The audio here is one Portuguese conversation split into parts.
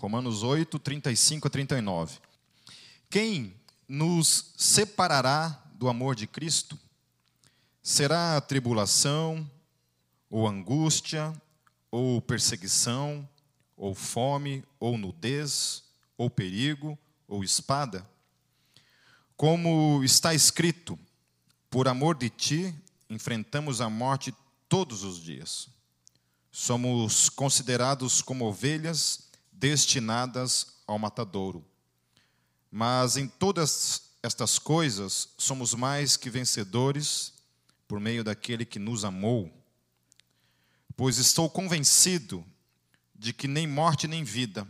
Romanos 8, 35 a 39. Quem nos separará do amor de Cristo? Será a tribulação, ou angústia, ou perseguição, ou fome, ou nudez, ou perigo, ou espada? Como está escrito, por amor de ti, enfrentamos a morte todos os dias. Somos considerados como ovelhas destinadas ao matadouro. Mas em todas estas coisas somos mais que vencedores por meio daquele que nos amou. Pois estou convencido de que nem morte nem vida,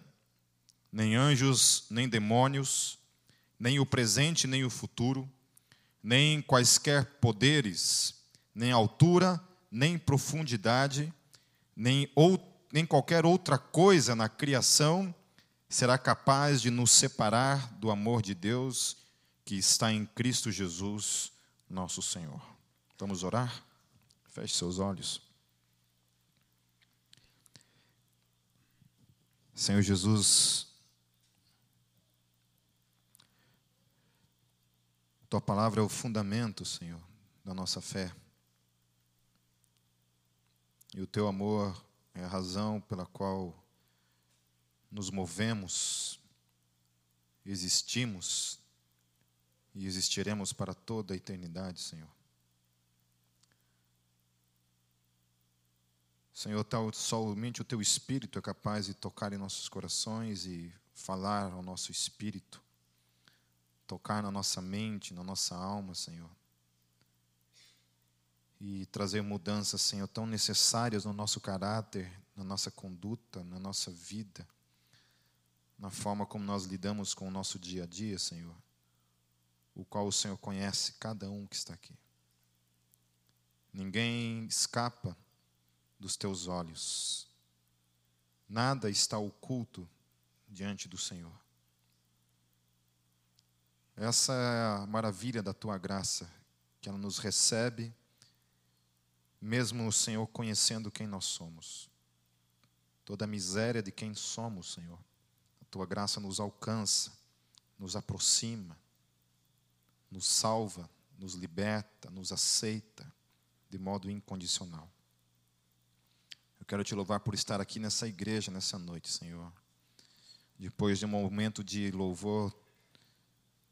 nem anjos nem demônios, nem o presente nem o futuro, nem quaisquer poderes, nem altura, nem profundidade, nem, ou, nem qualquer outra coisa na criação será capaz de nos separar do amor de Deus que está em Cristo Jesus, nosso Senhor. Vamos orar? Feche seus olhos. Senhor Jesus, tua palavra é o fundamento, Senhor, da nossa fé. E o teu amor é a razão pela qual nos movemos, existimos e existiremos para toda a eternidade, Senhor. Senhor, tal, somente o teu espírito é capaz de tocar em nossos corações e falar ao nosso espírito, tocar na nossa mente, na nossa alma, Senhor e trazer mudanças, Senhor, tão necessárias no nosso caráter, na nossa conduta, na nossa vida, na forma como nós lidamos com o nosso dia a dia, Senhor, o qual o Senhor conhece cada um que está aqui. Ninguém escapa dos teus olhos. Nada está oculto diante do Senhor. Essa é a maravilha da tua graça, que ela nos recebe mesmo o Senhor conhecendo quem nós somos, toda a miséria de quem somos, Senhor, a tua graça nos alcança, nos aproxima, nos salva, nos liberta, nos aceita de modo incondicional. Eu quero te louvar por estar aqui nessa igreja nessa noite, Senhor. Depois de um momento de louvor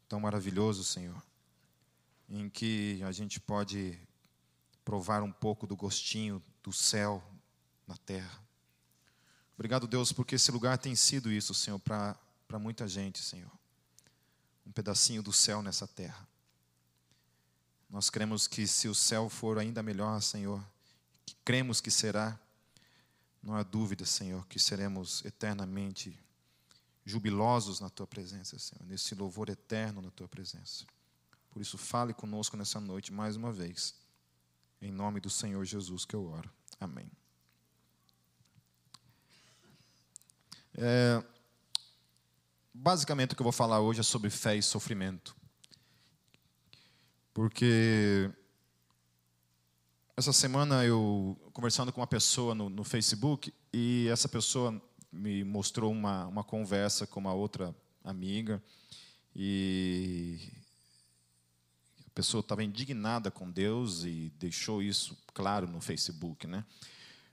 tão maravilhoso, Senhor, em que a gente pode provar um pouco do gostinho do céu na terra. Obrigado, Deus, porque esse lugar tem sido isso, Senhor, para muita gente, Senhor. Um pedacinho do céu nessa terra. Nós cremos que se o céu for ainda melhor, Senhor, que cremos que será, não há dúvida, Senhor, que seremos eternamente jubilosos na tua presença, Senhor, nesse louvor eterno na tua presença. Por isso, fale conosco nessa noite mais uma vez. Em nome do Senhor Jesus que eu oro. Amém. É, basicamente, o que eu vou falar hoje é sobre fé e sofrimento. Porque essa semana eu conversando com uma pessoa no, no Facebook e essa pessoa me mostrou uma, uma conversa com uma outra amiga e pessoa estava indignada com Deus e deixou isso claro no Facebook, né?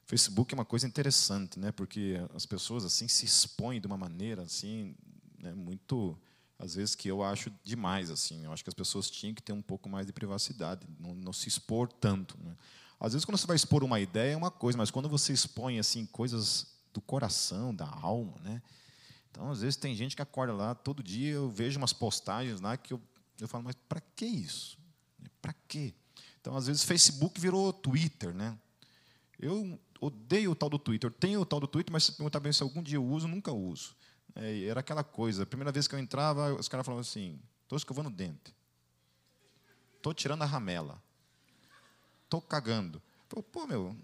O Facebook é uma coisa interessante, né? Porque as pessoas assim se expõem de uma maneira assim, né? muito às vezes que eu acho demais assim. Eu acho que as pessoas tinham que ter um pouco mais de privacidade, não, não se expor tanto, né? Às vezes quando você vai expor uma ideia é uma coisa, mas quando você expõe assim coisas do coração, da alma, né? Então, às vezes tem gente que acorda lá todo dia, eu vejo umas postagens lá que eu eu falo, mas para que isso? Para quê? Então, às vezes, Facebook virou Twitter, né? Eu odeio o tal do Twitter. Eu tenho o tal do Twitter, mas se perguntar bem se algum dia eu uso, nunca uso. É, era aquela coisa. A primeira vez que eu entrava, os caras falavam assim: estou escovando o dente. Estou tirando a ramela. Estou cagando. Pô, meu,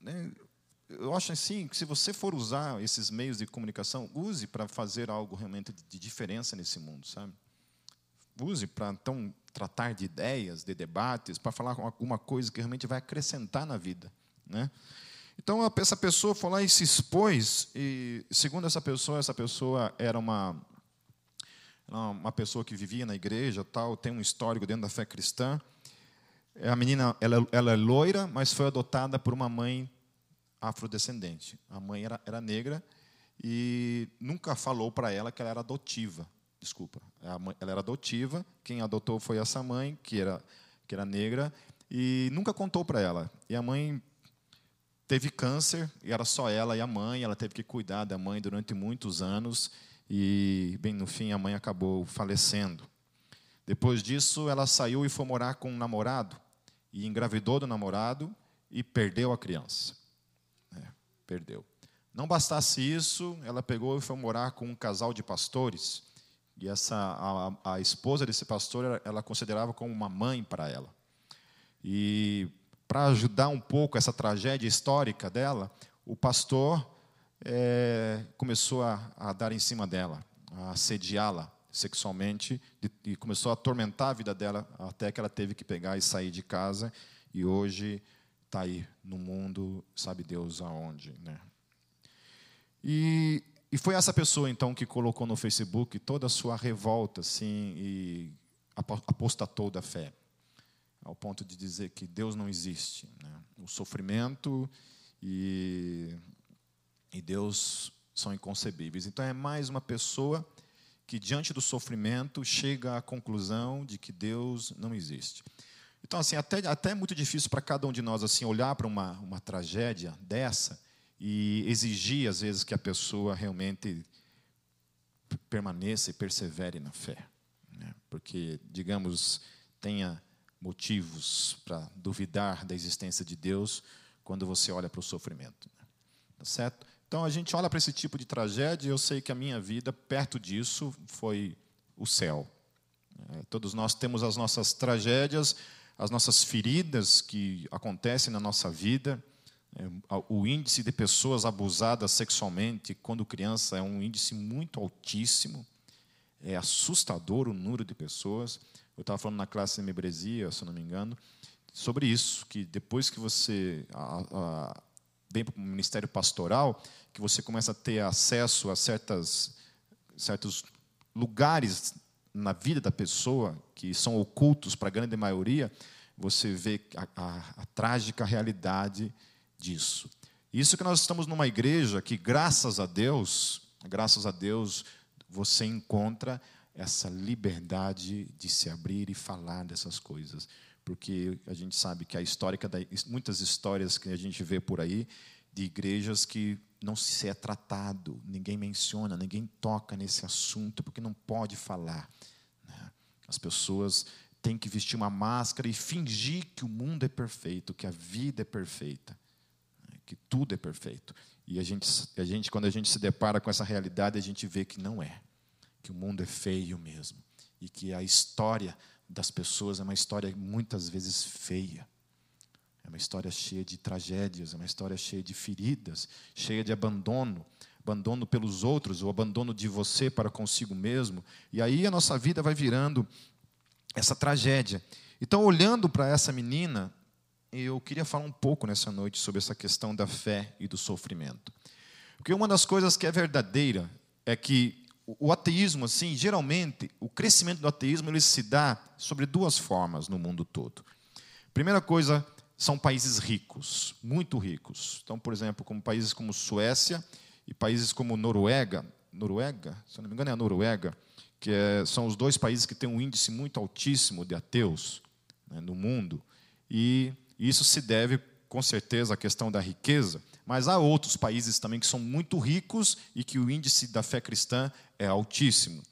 né, eu acho assim que se você for usar esses meios de comunicação, use para fazer algo realmente de diferença nesse mundo, sabe? Use para então tratar de ideias, de debates, para falar alguma coisa que realmente vai acrescentar na vida, né? Então, essa pessoa foi lá e se expôs, e segundo essa pessoa, essa pessoa era uma, uma pessoa que vivia na igreja, tal, tem um histórico dentro da fé cristã. A menina, ela, ela é loira, mas foi adotada por uma mãe afrodescendente. A mãe era, era negra e nunca falou para ela que ela era adotiva. Desculpa, ela era adotiva. Quem adotou foi essa mãe, que era, que era negra, e nunca contou para ela. E a mãe teve câncer, e era só ela e a mãe. Ela teve que cuidar da mãe durante muitos anos, e, bem, no fim, a mãe acabou falecendo. Depois disso, ela saiu e foi morar com um namorado, e engravidou do namorado e perdeu a criança. É, perdeu. Não bastasse isso, ela pegou e foi morar com um casal de pastores. E essa a, a esposa desse pastor, ela considerava como uma mãe para ela. E para ajudar um pouco essa tragédia histórica dela, o pastor é, começou a, a, dar em cima dela, a assediá-la sexualmente e começou a atormentar a vida dela até que ela teve que pegar e sair de casa e hoje está aí no mundo, sabe Deus aonde, né? E, e foi essa pessoa, então, que colocou no Facebook toda a sua revolta, assim, e apostatou da fé, ao ponto de dizer que Deus não existe. Né? O sofrimento e, e Deus são inconcebíveis. Então, é mais uma pessoa que, diante do sofrimento, chega à conclusão de que Deus não existe. Então, assim, até, até é muito difícil para cada um de nós assim olhar para uma, uma tragédia dessa e exigir, às vezes, que a pessoa realmente permaneça e persevere na fé. Né? Porque, digamos, tenha motivos para duvidar da existência de Deus quando você olha para o sofrimento. Né? Tá certo? Então, a gente olha para esse tipo de tragédia e eu sei que a minha vida, perto disso, foi o céu. É, todos nós temos as nossas tragédias, as nossas feridas que acontecem na nossa vida o índice de pessoas abusadas sexualmente quando criança é um índice muito altíssimo. É assustador o número de pessoas. Eu estava falando na classe de membresia, se não me engano, sobre isso, que depois que você vem para o ministério pastoral, que você começa a ter acesso a certas, certos lugares na vida da pessoa que são ocultos para a grande maioria, você vê a, a, a trágica realidade disso. Isso que nós estamos numa igreja que, graças a Deus, graças a Deus, você encontra essa liberdade de se abrir e falar dessas coisas. Porque a gente sabe que a histórica, muitas histórias que a gente vê por aí, de igrejas que não se é tratado, ninguém menciona, ninguém toca nesse assunto, porque não pode falar. Né? As pessoas têm que vestir uma máscara e fingir que o mundo é perfeito, que a vida é perfeita que tudo é perfeito. E a gente, a gente, quando a gente se depara com essa realidade, a gente vê que não é, que o mundo é feio mesmo, e que a história das pessoas é uma história muitas vezes feia. É uma história cheia de tragédias, é uma história cheia de feridas, cheia de abandono, abandono pelos outros, o abandono de você para consigo mesmo. E aí a nossa vida vai virando essa tragédia. Então, olhando para essa menina, eu queria falar um pouco nessa noite sobre essa questão da fé e do sofrimento. Porque uma das coisas que é verdadeira é que o ateísmo, assim, geralmente, o crescimento do ateísmo ele se dá sobre duas formas no mundo todo. Primeira coisa são países ricos, muito ricos. Então, por exemplo, como países como Suécia e países como Noruega, Noruega, se não me engano é a Noruega, que é, são os dois países que têm um índice muito altíssimo de ateus né, no mundo. E isso se deve, com certeza, à questão da riqueza, mas há outros países também que são muito ricos e que o índice da fé cristã é altíssimo.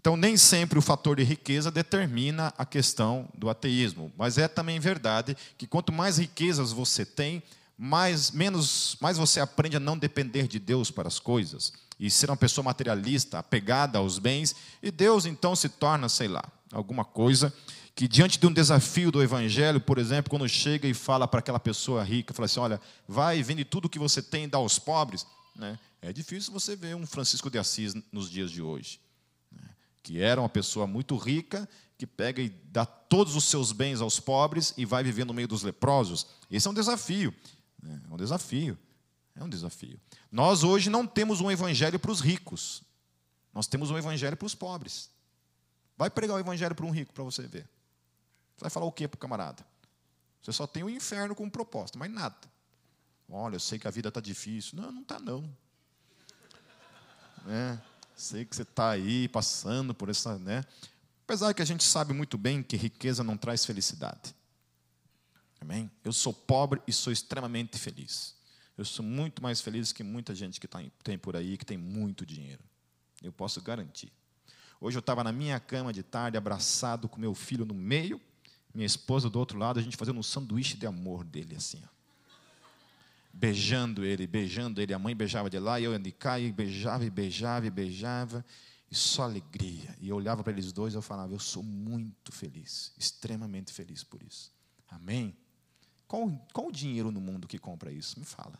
Então, nem sempre o fator de riqueza determina a questão do ateísmo, mas é também verdade que quanto mais riquezas você tem, mais, menos, mais você aprende a não depender de Deus para as coisas e ser uma pessoa materialista, apegada aos bens, e Deus então se torna, sei lá, alguma coisa que diante de um desafio do evangelho, por exemplo, quando chega e fala para aquela pessoa rica, fala assim, olha, vai vende tudo que você tem e dá aos pobres, né? é difícil você ver um Francisco de Assis nos dias de hoje, né? que era uma pessoa muito rica, que pega e dá todos os seus bens aos pobres e vai viver no meio dos leprosos. Esse é um desafio, né? é um desafio. É um desafio. Nós hoje não temos um evangelho para os ricos. Nós temos um evangelho para os pobres. Vai pregar o evangelho para um rico para você ver. Você vai falar o quê para o camarada? Você só tem o inferno como proposta, mais nada. Olha, eu sei que a vida está difícil. Não, não está não. É, sei que você está aí passando por essa. Né? Apesar que a gente sabe muito bem que riqueza não traz felicidade. Amém? Eu sou pobre e sou extremamente feliz. Eu sou muito mais feliz que muita gente que tá, tem por aí, que tem muito dinheiro. Eu posso garantir. Hoje eu estava na minha cama de tarde, abraçado com meu filho no meio, minha esposa do outro lado, a gente fazendo um sanduíche de amor dele, assim. Ó. Beijando ele, beijando ele. A mãe beijava de lá, e eu de cá, e beijava, e beijava, e beijava. E só alegria. E eu olhava para eles dois e eu falava: Eu sou muito feliz, extremamente feliz por isso. Amém? Qual, qual o dinheiro no mundo que compra isso? Me fala.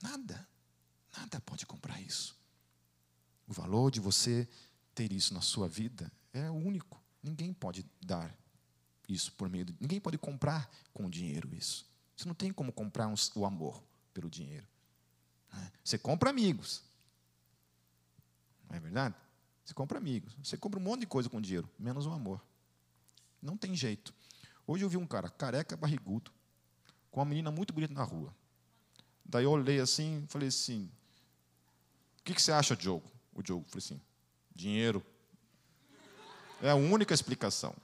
Nada. Nada pode comprar isso. O valor de você ter isso na sua vida é único. Ninguém pode dar isso por meio. Ninguém pode comprar com dinheiro isso. Você não tem como comprar um, o amor pelo dinheiro. Né? Você compra amigos. Não é verdade? Você compra amigos. Você compra um monte de coisa com dinheiro, menos o amor. Não tem jeito. Hoje eu vi um cara careca, barrigudo, com uma menina muito bonita na rua. Daí eu olhei assim falei assim: O que, que você acha, Diogo? O Diogo falei assim: Dinheiro. É a única explicação.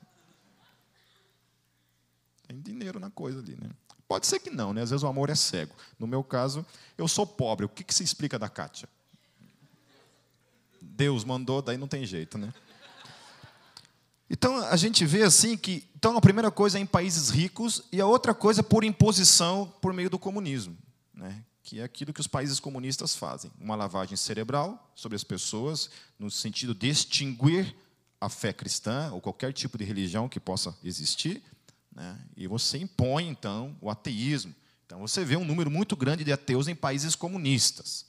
Tem dinheiro na coisa ali, né? Pode ser que não, né? Às vezes o amor é cego. No meu caso, eu sou pobre. O que, que se explica da Kátia? Deus mandou, daí não tem jeito, né? Então a gente vê assim que então a primeira coisa é em países ricos e a outra coisa é por imposição por meio do comunismo, né? que é aquilo que os países comunistas fazem, uma lavagem cerebral sobre as pessoas, no sentido de extinguir a fé cristã ou qualquer tipo de religião que possa existir, né? e você impõe, então, o ateísmo. Então, você vê um número muito grande de ateus em países comunistas.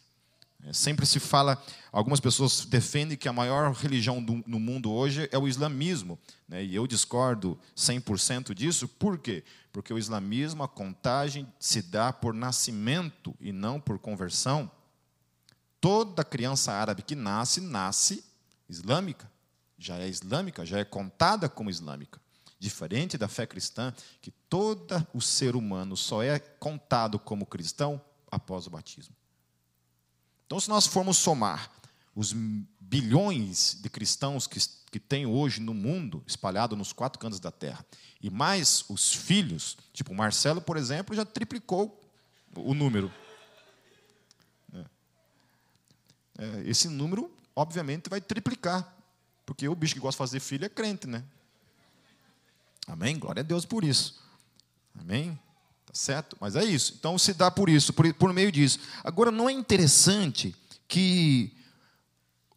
É, sempre se fala, algumas pessoas defendem que a maior religião do, no mundo hoje é o islamismo, né? e eu discordo 100% disso, por quê? Porque o islamismo, a contagem se dá por nascimento e não por conversão. Toda criança árabe que nasce, nasce islâmica, já é islâmica, já é contada como islâmica. Diferente da fé cristã, que todo o ser humano só é contado como cristão após o batismo. Então, se nós formos somar os bilhões de cristãos que, que tem hoje no mundo, espalhado nos quatro cantos da terra, e mais os filhos, tipo o Marcelo, por exemplo, já triplicou o número. É. É, esse número, obviamente, vai triplicar, porque o bicho que gosta de fazer filho é crente, né? Amém? Glória a Deus por isso. Amém? certo? Mas é isso. Então se dá por isso, por, por meio disso. Agora, não é interessante que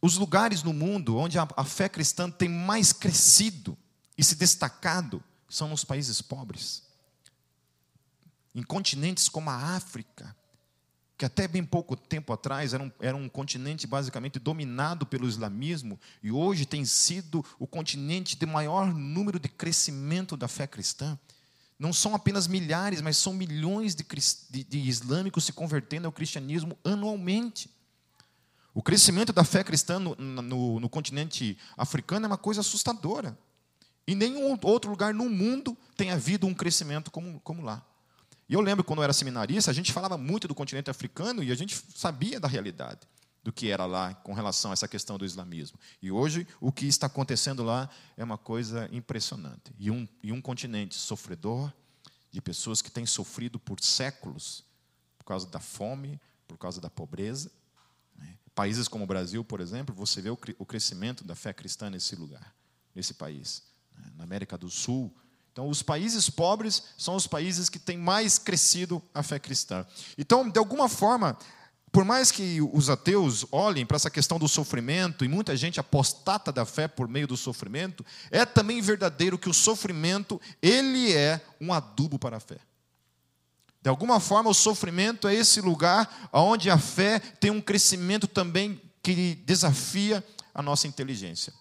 os lugares no mundo onde a, a fé cristã tem mais crescido e se destacado são nos países pobres. Em continentes como a África, que até bem pouco tempo atrás era um, era um continente basicamente dominado pelo islamismo, e hoje tem sido o continente de maior número de crescimento da fé cristã. Não são apenas milhares, mas são milhões de, de, de islâmicos se convertendo ao cristianismo anualmente. O crescimento da fé cristã no, no, no, continente africano é uma coisa assustadora. Em nenhum outro lugar no mundo tem havido um crescimento como, como lá. E eu lembro quando eu era seminarista, a gente falava muito do continente africano e a gente sabia da realidade do que era lá com relação a essa questão do islamismo. E hoje o que está acontecendo lá é uma coisa impressionante. E um, e um continente sofredor, de pessoas que têm sofrido por séculos por causa da fome, por causa da pobreza. Né? Países como o Brasil, por exemplo, você vê o, crescimento da fé cristã nesse lugar, nesse país. Né? Na América do Sul, então, os países pobres são os países que têm mais crescido a fé cristã. Então, de alguma forma, por mais que os ateus olhem para essa questão do sofrimento, e muita gente apostata da fé por meio do sofrimento, é também verdadeiro que o sofrimento, ele é um adubo para a fé. De alguma forma, o sofrimento é esse lugar onde a fé tem um crescimento também que desafia a nossa inteligência,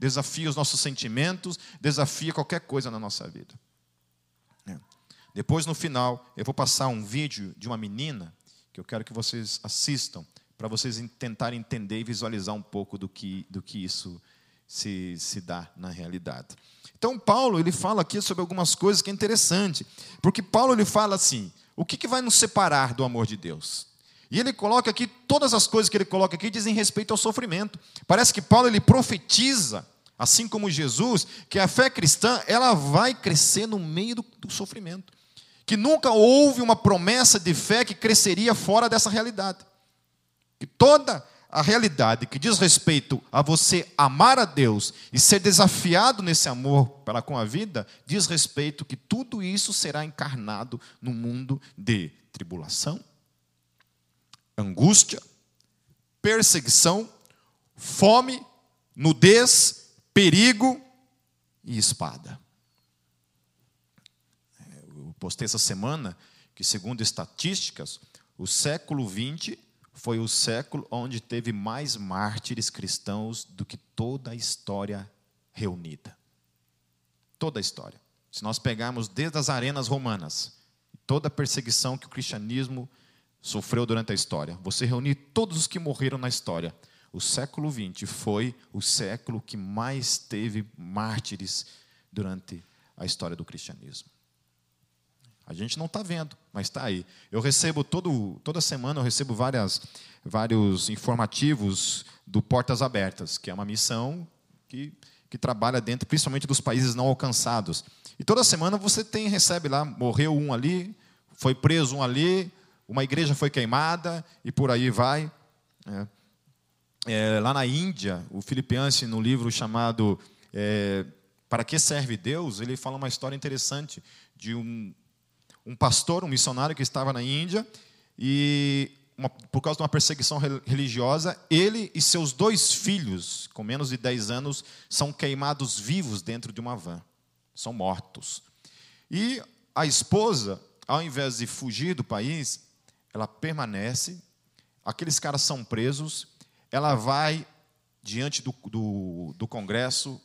desafia os nossos sentimentos, desafia qualquer coisa na nossa vida. É. Depois, no final, eu vou passar um vídeo de uma menina que eu quero que vocês assistam, para vocês tentarem entender e visualizar um pouco do que, do que isso se, se dá na realidade. Então, Paulo ele fala aqui sobre algumas coisas que é interessante, porque Paulo ele fala assim: o que, que vai nos separar do amor de Deus? E ele coloca aqui, todas as coisas que ele coloca aqui dizem respeito ao sofrimento. Parece que Paulo ele profetiza, assim como Jesus, que a fé cristã ela vai crescer no meio do, do sofrimento. Que nunca houve uma promessa de fé que cresceria fora dessa realidade. Que toda a realidade que diz respeito a você amar a Deus e ser desafiado nesse amor para com a vida, diz respeito que tudo isso será encarnado no mundo de tribulação, angústia, perseguição, fome, nudez, perigo e espada. Eu postei essa semana que, segundo estatísticas, o século XX foi o século onde teve mais mártires cristãos do que toda a história reunida. Toda a história. Se nós pegarmos desde as arenas romanas, toda a perseguição que o cristianismo sofreu durante a história. Você reunir todos os que morreram na história. O século XX foi o século que mais teve mártires durante a história do cristianismo. A gente não está vendo, mas está aí. Eu recebo todo, toda semana eu recebo várias, vários informativos do Portas Abertas, que é uma missão que, que trabalha dentro, principalmente dos países não alcançados. E toda semana você tem recebe lá, morreu um ali, foi preso um ali, uma igreja foi queimada e por aí vai. É. É, lá na Índia, o Filipianse, no livro chamado é, Para que serve Deus, ele fala uma história interessante de um, um pastor, um missionário que estava na Índia e uma, por causa de uma perseguição religiosa, ele e seus dois filhos, com menos de 10 anos, são queimados vivos dentro de uma van. São mortos. E a esposa, ao invés de fugir do país, ela permanece, aqueles caras são presos, ela vai diante do, do, do Congresso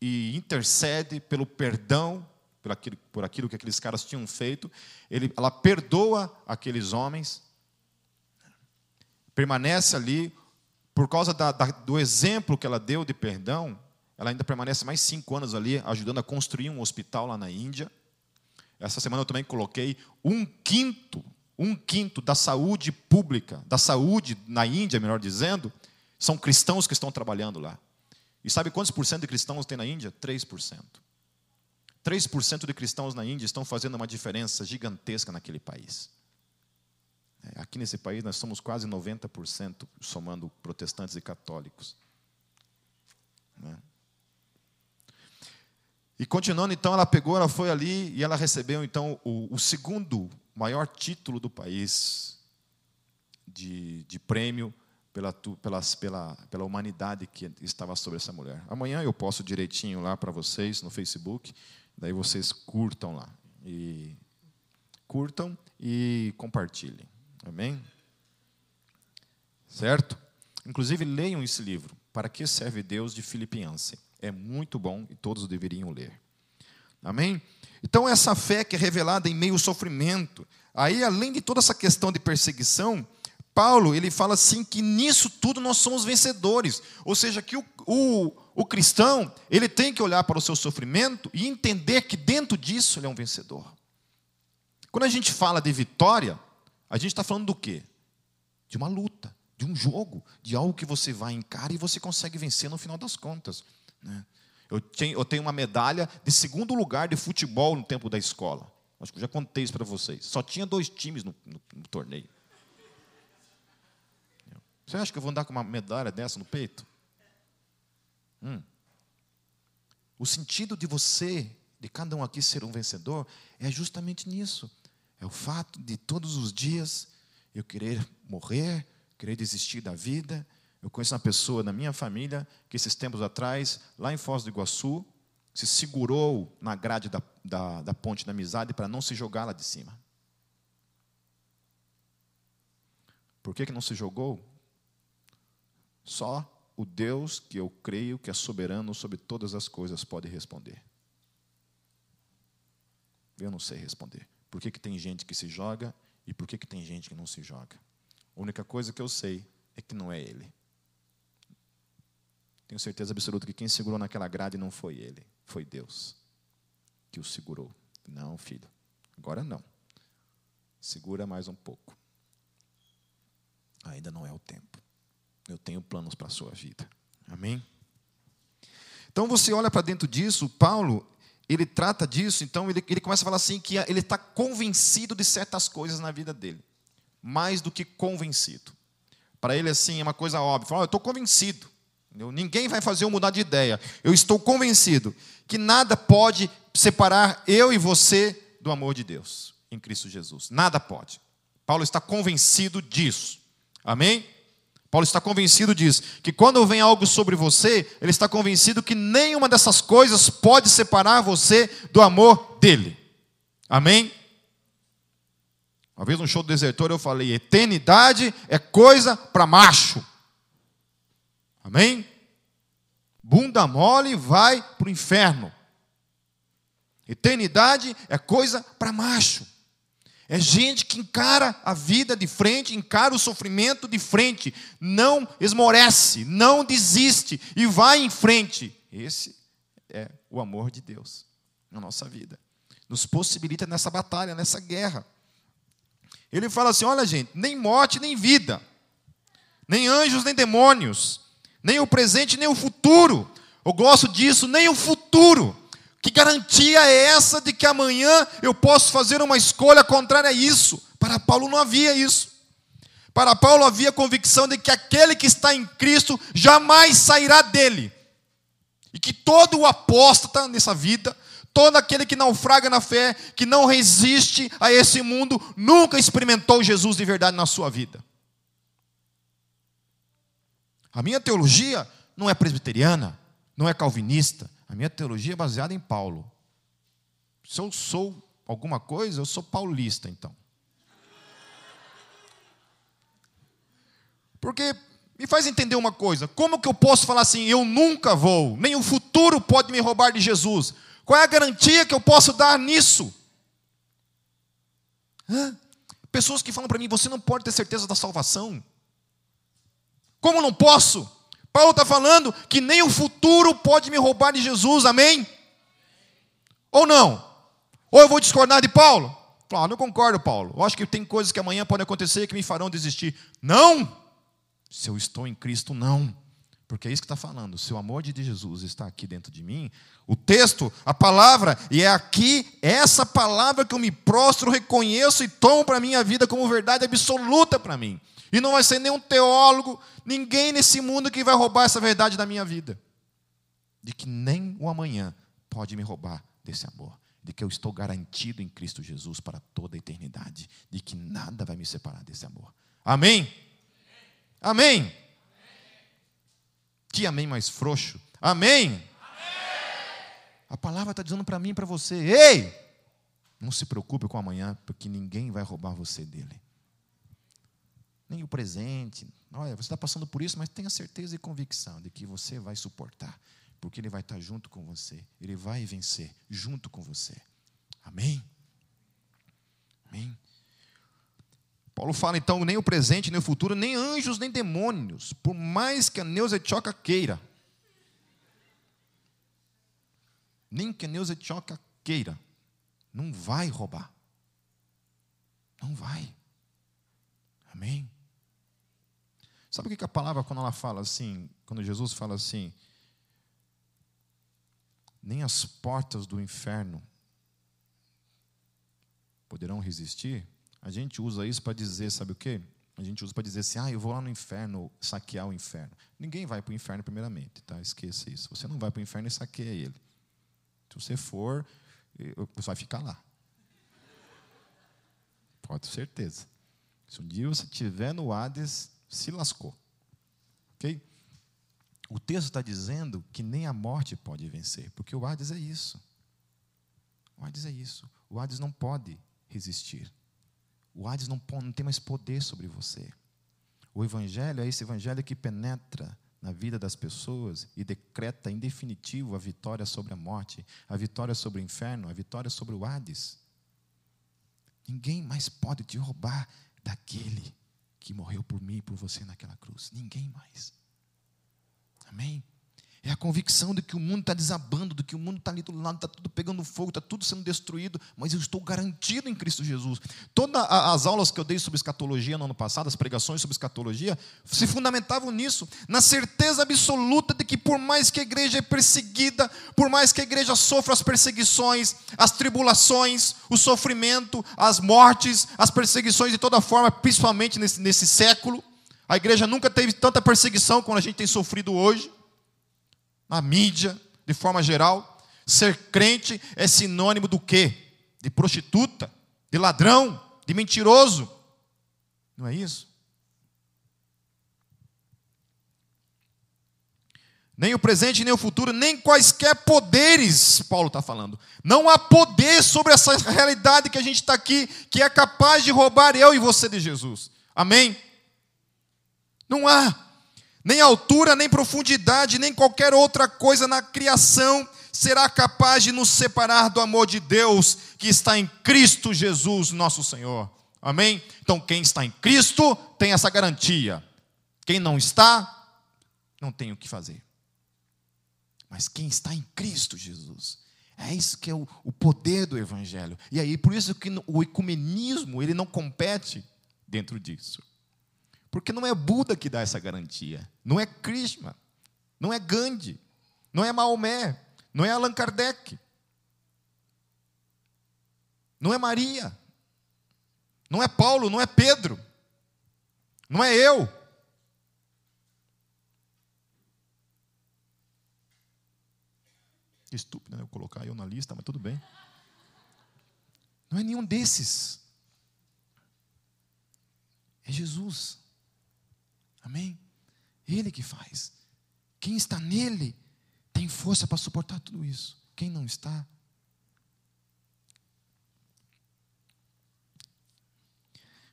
e intercede pelo perdão por aquilo, por aquilo que aqueles caras tinham feito. Ele, ela perdoa aqueles homens, permanece ali, por causa da, da, do exemplo que ela deu de perdão, ela ainda permanece mais cinco anos ali, ajudando a construir um hospital lá na Índia. Essa semana eu também coloquei um quinto um quinto da saúde pública, da saúde na Índia, melhor dizendo, são cristãos que estão trabalhando lá. E sabe quantos por cento de cristãos tem na Índia? 3%. 3% de cristãos na Índia estão fazendo uma diferença gigantesca naquele país. É, aqui nesse país nós somos quase 90%, somando protestantes e católicos. Né? E continuando, então, ela pegou, ela foi ali e ela recebeu, então, o, o segundo maior título do país de, de prêmio pela, pela, pela, pela humanidade que estava sobre essa mulher. Amanhã eu posto direitinho lá para vocês no Facebook, daí vocês curtam lá. E curtam e compartilhem. Amém? Certo? Inclusive, leiam esse livro, Para que serve Deus, de Filipiense. É muito bom e todos deveriam ler. Amém? Então, essa fé que é revelada em meio ao sofrimento, aí, além de toda essa questão de perseguição, Paulo ele fala assim que nisso tudo nós somos vencedores. Ou seja, que o, o, o cristão ele tem que olhar para o seu sofrimento e entender que dentro disso ele é um vencedor. Quando a gente fala de vitória, a gente está falando do quê? De uma luta, de um jogo, de algo que você vai encarar e você consegue vencer no final das contas. Né? Eu tenho, eu tenho uma medalha de segundo lugar de futebol no tempo da escola. Acho que eu já contei isso para vocês. Só tinha dois times no, no, no torneio. Você acha que eu vou andar com uma medalha dessa no peito? Hum. O sentido de você, de cada um aqui ser um vencedor, é justamente nisso. É o fato de todos os dias eu querer morrer, querer desistir da vida, eu conheço uma pessoa na minha família que, esses tempos atrás, lá em Foz do Iguaçu, se segurou na grade da, da, da ponte da amizade para não se jogar lá de cima. Por que, que não se jogou? Só o Deus que eu creio que é soberano sobre todas as coisas pode responder. Eu não sei responder. Por que, que tem gente que se joga e por que, que tem gente que não se joga? A única coisa que eu sei é que não é ele. Tenho certeza absoluta que quem segurou naquela grade não foi ele, foi Deus que o segurou. Não, filho, agora não. Segura mais um pouco. Ainda não é o tempo. Eu tenho planos para a sua vida. Amém? Então você olha para dentro disso, Paulo, ele trata disso, então ele, ele começa a falar assim que ele está convencido de certas coisas na vida dele. Mais do que convencido. Para ele, assim, é uma coisa óbvia. Fala, eu estou convencido. Ninguém vai fazer eu mudar de ideia. Eu estou convencido que nada pode separar eu e você do amor de Deus em Cristo Jesus. Nada pode. Paulo está convencido disso. Amém? Paulo está convencido disso, que quando vem algo sobre você, ele está convencido que nenhuma dessas coisas pode separar você do amor dele. Amém? Uma vez no show do desertor eu falei: eternidade é coisa para macho. Amém? Bunda mole vai para o inferno. Eternidade é coisa para macho. É gente que encara a vida de frente, encara o sofrimento de frente, não esmorece, não desiste e vai em frente. Esse é o amor de Deus na nossa vida. Nos possibilita nessa batalha, nessa guerra. Ele fala assim: olha, gente, nem morte, nem vida, nem anjos, nem demônios, nem o presente, nem o futuro. Eu gosto disso, nem o futuro que garantia é essa de que amanhã eu posso fazer uma escolha contrária a isso? Para Paulo não havia isso. Para Paulo havia a convicção de que aquele que está em Cristo jamais sairá dele. E que todo o apóstata nessa vida, todo aquele que naufraga na fé, que não resiste a esse mundo, nunca experimentou Jesus de verdade na sua vida. A minha teologia não é presbiteriana, não é calvinista, a minha teologia é baseada em Paulo. Se eu sou alguma coisa, eu sou paulista, então. Porque me faz entender uma coisa: como que eu posso falar assim, eu nunca vou, nem o futuro pode me roubar de Jesus? Qual é a garantia que eu posso dar nisso? Hã? Pessoas que falam para mim, você não pode ter certeza da salvação. Como não posso? Paulo está falando que nem o futuro pode me roubar de Jesus, amém? Ou não? Ou eu vou discordar de Paulo? Falar, ah, não concordo, Paulo. Eu acho que tem coisas que amanhã podem acontecer que me farão desistir. Não! Se eu estou em Cristo, não. Porque é isso que está falando. Se o amor de Jesus está aqui dentro de mim, o texto, a palavra, e é aqui, essa palavra que eu me prostro, reconheço e tomo para a minha vida como verdade absoluta para mim. E não vai ser nenhum teólogo, ninguém nesse mundo que vai roubar essa verdade da minha vida. De que nem o amanhã pode me roubar desse amor. De que eu estou garantido em Cristo Jesus para toda a eternidade. De que nada vai me separar desse amor. Amém? Amém? Que amém mais frouxo. Amém? amém. A palavra está dizendo para mim e para você: ei, não se preocupe com amanhã, porque ninguém vai roubar você dele nem o presente. Olha, você está passando por isso, mas tenha certeza e convicção de que você vai suportar, porque Ele vai estar junto com você, Ele vai vencer junto com você. Amém? Amém? Paulo fala então, nem o presente, nem o futuro, nem anjos, nem demônios, por mais que a Neuza Etioca queira. Nem que a Neuza Etioca queira, não vai roubar. Não vai. Amém? Sabe o que a palavra, quando ela fala assim, quando Jesus fala assim, nem as portas do inferno poderão resistir? A gente usa isso para dizer, sabe o quê? A gente usa para dizer assim, ah, eu vou lá no inferno saquear o inferno. Ninguém vai para o inferno primeiramente, tá? Esqueça isso. Você não vai para o inferno e saqueia ele. Se você for, você vai ficar lá. Pode ter certeza. Se um dia você estiver no Hades, se lascou. Ok? O texto está dizendo que nem a morte pode vencer, porque o Hades é isso. O Hades é isso. O Hades não pode resistir. O Hades não, não tem mais poder sobre você. O Evangelho é esse Evangelho que penetra na vida das pessoas e decreta em definitivo a vitória sobre a morte, a vitória sobre o inferno, a vitória sobre o Hades. Ninguém mais pode te roubar daquele que morreu por mim e por você naquela cruz. Ninguém mais. Amém? É a convicção de que o mundo está desabando, de que o mundo está ali do lado, está tudo pegando fogo, está tudo sendo destruído, mas eu estou garantido em Cristo Jesus. Todas as aulas que eu dei sobre escatologia no ano passado, as pregações sobre escatologia, se fundamentavam nisso, na certeza absoluta de que por mais que a igreja é perseguida, por mais que a igreja sofra as perseguições, as tribulações, o sofrimento, as mortes, as perseguições de toda forma, principalmente nesse, nesse século, a igreja nunca teve tanta perseguição como a gente tem sofrido hoje na mídia, de forma geral. Ser crente é sinônimo do quê? De prostituta, de ladrão, de mentiroso. Não é isso? Nem o presente, nem o futuro, nem quaisquer poderes, Paulo está falando. Não há poder sobre essa realidade que a gente está aqui, que é capaz de roubar eu e você de Jesus. Amém? Não há nem altura, nem profundidade, nem qualquer outra coisa na criação será capaz de nos separar do amor de Deus que está em Cristo Jesus, nosso Senhor. Amém? Então, quem está em Cristo tem essa garantia. Quem não está, não tem o que fazer. Mas quem está em Cristo Jesus, é isso que é o, o poder do Evangelho. E aí, por isso que o ecumenismo, ele não compete dentro disso. Porque não é Buda que dá essa garantia, não é Krishna, não é Gandhi, não é Maomé, não é Allan Kardec, não é Maria, não é Paulo, não é Pedro, não é eu. Estúpido, né? Eu colocar eu na lista, mas tudo bem. Não é nenhum desses. É Jesus. Amém? Ele que faz. Quem está nele tem força para suportar tudo isso. Quem não está,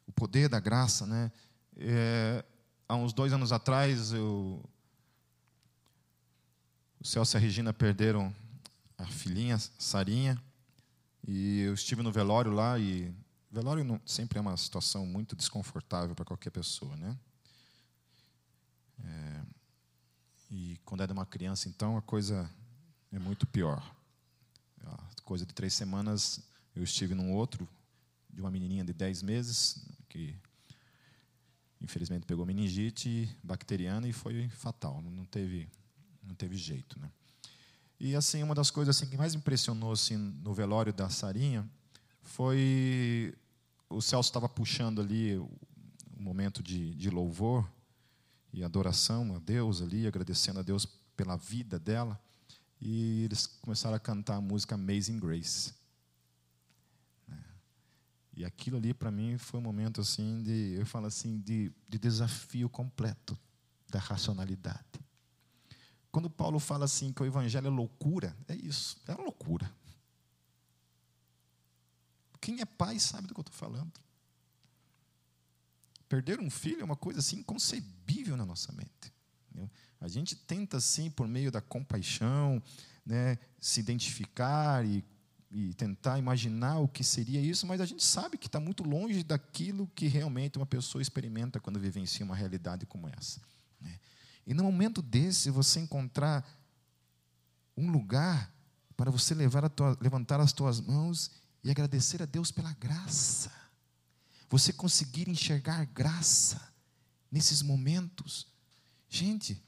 o poder da graça, né? É, há uns dois anos atrás, eu, o Celso e a Regina perderam a filhinha, Sarinha, e eu estive no velório lá, e velório não, sempre é uma situação muito desconfortável para qualquer pessoa, né? É, e quando é de uma criança, então, a coisa é muito pior. A coisa de três semanas, eu estive num outro, de uma menininha de dez meses, que infelizmente pegou meningite bacteriana e foi fatal, não teve, não teve jeito. Né? E assim, uma das coisas assim, que mais impressionou assim, no velório da Sarinha foi o Celso estava puxando ali o momento de, de louvor e adoração a Deus ali, agradecendo a Deus pela vida dela. E eles começaram a cantar a música Amazing Grace. Né? E aquilo ali para mim foi um momento assim de, eu falo assim, de, de desafio completo da racionalidade. Quando Paulo fala assim que o evangelho é loucura, é isso, é loucura. Quem é pai sabe do que eu estou falando. Perder um filho é uma coisa assim inconcebível na nossa mente. Entendeu? A gente tenta, assim, por meio da compaixão, né, se identificar e, e tentar imaginar o que seria isso, mas a gente sabe que está muito longe daquilo que realmente uma pessoa experimenta quando vivencia uma realidade como essa. Né? E no momento desse, você encontrar um lugar para você levar tua, levantar as tuas mãos e agradecer a Deus pela graça você conseguir enxergar graça nesses momentos. Gente,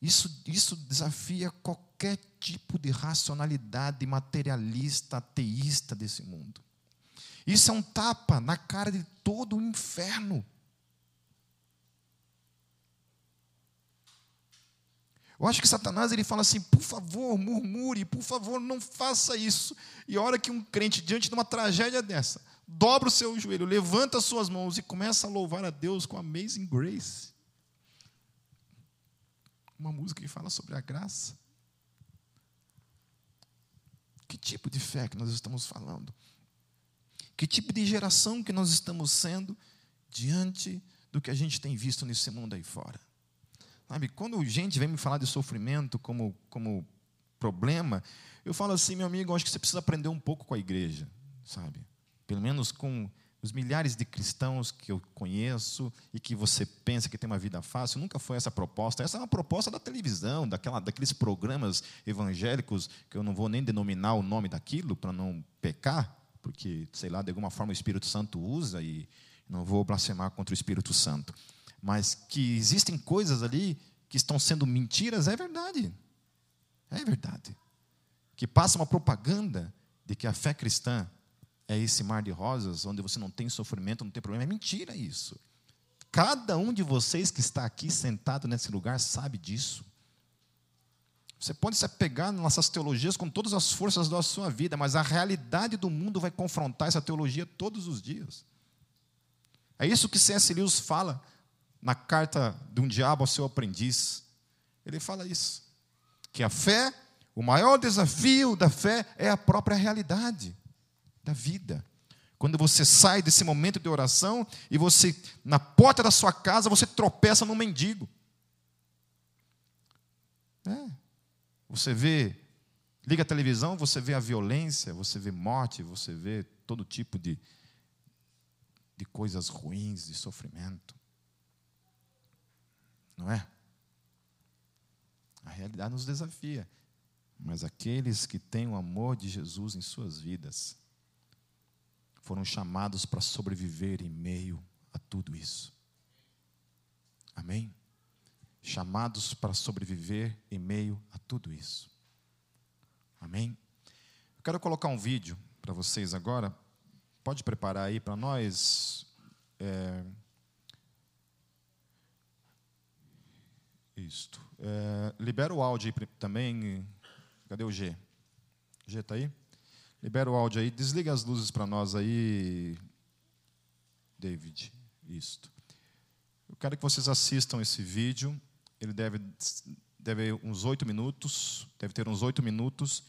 isso, isso desafia qualquer tipo de racionalidade materialista, ateísta desse mundo. Isso é um tapa na cara de todo o inferno. Eu acho que Satanás ele fala assim: por favor, murmure, por favor, não faça isso. E a hora que um crente, diante de uma tragédia dessa, dobra o seu joelho, levanta as suas mãos e começa a louvar a Deus com Amazing Grace. Uma música que fala sobre a graça. Que tipo de fé que nós estamos falando? Que tipo de geração que nós estamos sendo diante do que a gente tem visto nesse mundo aí fora? Sabe, quando gente vem me falar de sofrimento como, como problema, eu falo assim, meu amigo, acho que você precisa aprender um pouco com a igreja, sabe? Pelo menos com os milhares de cristãos que eu conheço e que você pensa que tem uma vida fácil, nunca foi essa proposta. Essa é uma proposta da televisão, daquela, daqueles programas evangélicos, que eu não vou nem denominar o nome daquilo para não pecar, porque, sei lá, de alguma forma o Espírito Santo usa e não vou blasfemar contra o Espírito Santo. Mas que existem coisas ali que estão sendo mentiras, é verdade. É verdade. Que passa uma propaganda de que a fé cristã é esse mar de rosas, onde você não tem sofrimento, não tem problema. É mentira isso. Cada um de vocês que está aqui sentado nesse lugar sabe disso. Você pode se apegar nessas teologias com todas as forças da sua vida, mas a realidade do mundo vai confrontar essa teologia todos os dias. É isso que C.S. Lewis fala na carta de um diabo ao seu aprendiz. Ele fala isso. Que a fé, o maior desafio da fé é a própria realidade da vida. Quando você sai desse momento de oração e você, na porta da sua casa, você tropeça num mendigo. É. Você vê, liga a televisão, você vê a violência, você vê morte, você vê todo tipo de, de coisas ruins, de sofrimento. Não é? A realidade nos desafia. Mas aqueles que têm o amor de Jesus em suas vidas, foram chamados para sobreviver em meio a tudo isso. Amém? Chamados para sobreviver em meio a tudo isso. Amém? Eu quero colocar um vídeo para vocês agora. Pode preparar aí para nós. É... Isto. É... Libera o áudio aí também. Cadê o G? G está aí? Libera o áudio aí. Desliga as luzes para nós aí, David. Isto. Eu quero que vocês assistam esse vídeo. Ele deve, deve uns oito minutos. Deve ter uns oito minutos.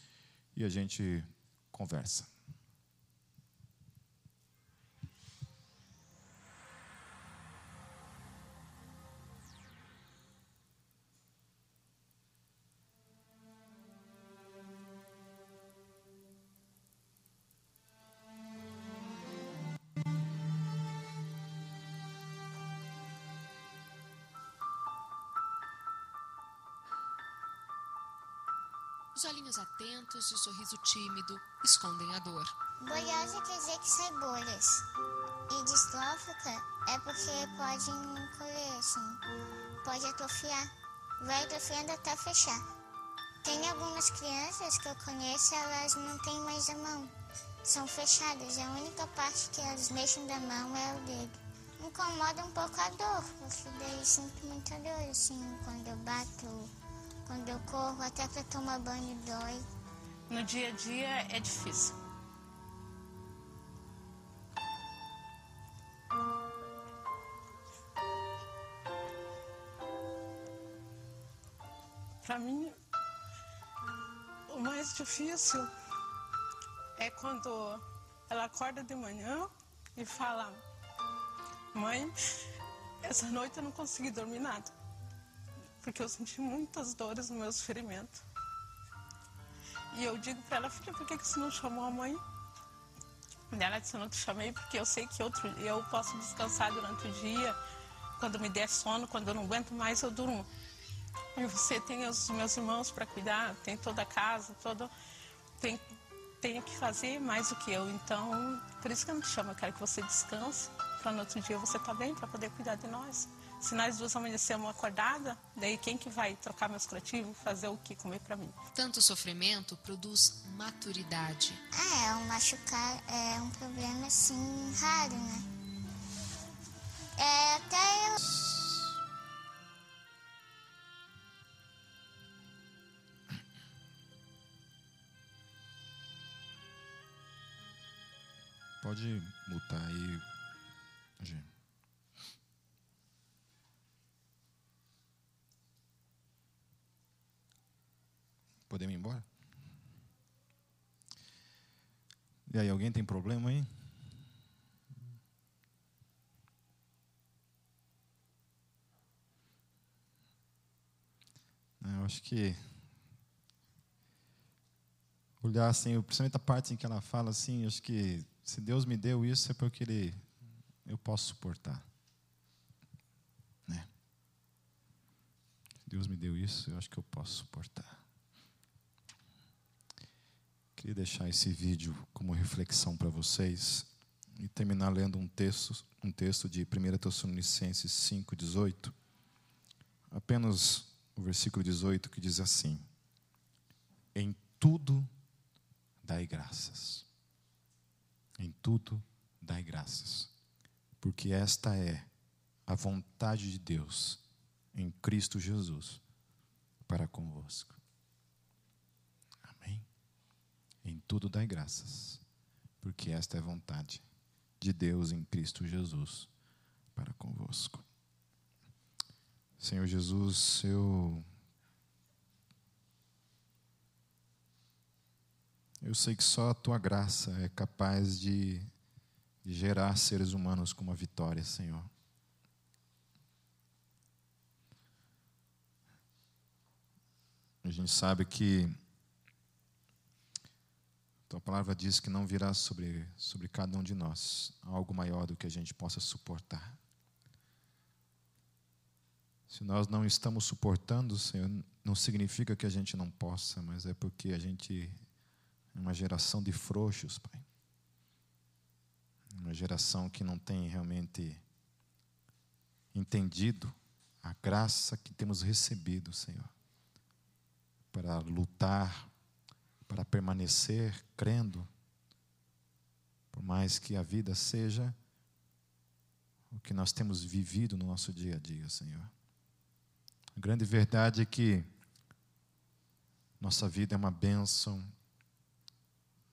E a gente conversa. Os olhinhos atentos e o sorriso tímido escondem a dor. Bolhosa quer dizer que sai bolhas. E distrófica é porque pode encolher, assim. Pode atrofiar. Vai atrofiando até fechar. Tem algumas crianças que eu conheço, elas não têm mais a mão. São fechadas. A única parte que elas mexem da mão é o dedo. Incomoda um pouco a dor, porque daí sinto muita dor, assim, quando eu bato quando eu corro, até para tomar banho dói. No dia a dia é difícil. Para mim, o mais difícil é quando ela acorda de manhã e fala: Mãe, essa noite eu não consegui dormir nada porque eu senti muitas dores no meu ferimento. E eu digo para ela, filha, por que, que você não chamou a mãe? E ela disse, eu não te chamei porque eu sei que outro, eu posso descansar durante o dia, quando me der sono, quando eu não aguento mais, eu durmo. E você tem os meus irmãos para cuidar, tem toda a casa, todo, tem, tem que fazer mais do que eu. Então, por isso que eu não te chamo, eu quero que você descanse, para no outro dia você tá bem, para poder cuidar de nós. Se nós duas amanhecemos acordada, daí quem que vai trocar meus curativos, fazer o que comer para mim? Tanto sofrimento produz maturidade. É, o machucar é um problema assim raro, né? É até eu Pode mutar aí, gente. Podemos ir embora? E aí, alguém tem problema aí? Eu acho que olhar assim, principalmente a parte em que ela fala assim, acho que se Deus me deu isso é porque Ele eu posso suportar. Né? Deus me deu isso, eu acho que eu posso suportar. Queria deixar esse vídeo como reflexão para vocês e terminar lendo um texto, um texto de 1 Tessalonicenses 5:18. Apenas o versículo 18 que diz assim: Em tudo dai graças. Em tudo dai graças, porque esta é a vontade de Deus em Cristo Jesus para convosco. Amém? Em tudo dai graças, porque esta é vontade de Deus em Cristo Jesus para convosco. Senhor Jesus, eu eu sei que só a tua graça é capaz de, de gerar seres humanos com uma vitória, Senhor. A gente sabe que tua palavra diz que não virá sobre, sobre cada um de nós algo maior do que a gente possa suportar. Se nós não estamos suportando, Senhor, não significa que a gente não possa, mas é porque a gente é uma geração de frouxos, Pai. Uma geração que não tem realmente entendido a graça que temos recebido, Senhor, para lutar, para permanecer crendo, por mais que a vida seja o que nós temos vivido no nosso dia a dia, Senhor. A grande verdade é que nossa vida é uma bênção,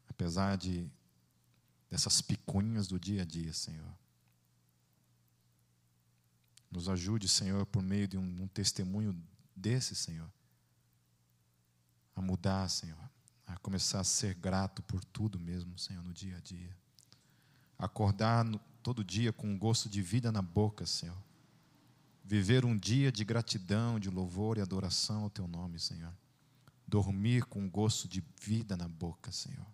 apesar de dessas picuinhas do dia a dia, Senhor. Nos ajude, Senhor, por meio de um, um testemunho desse, Senhor, a mudar, Senhor, a começar a ser grato por tudo mesmo, Senhor, no dia a dia. Acordar no, todo dia com um gosto de vida na boca, Senhor Viver um dia de gratidão, de louvor e adoração ao Teu nome, Senhor. Dormir com gosto de vida na boca, Senhor.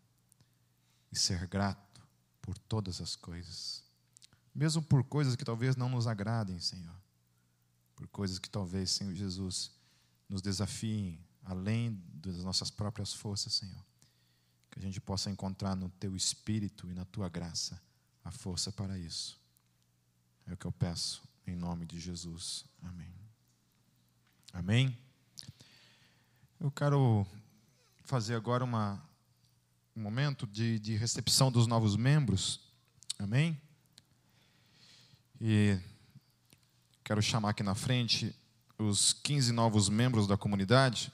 E ser grato por todas as coisas. Mesmo por coisas que talvez não nos agradem, Senhor. Por coisas que talvez, Senhor Jesus, nos desafiem além das nossas próprias forças, Senhor. Que a gente possa encontrar no Teu Espírito e na Tua graça a força para isso. É o que eu peço em nome de Jesus. Amém. Amém. Eu quero fazer agora uma, um momento de, de recepção dos novos membros. Amém. E quero chamar aqui na frente os 15 novos membros da comunidade.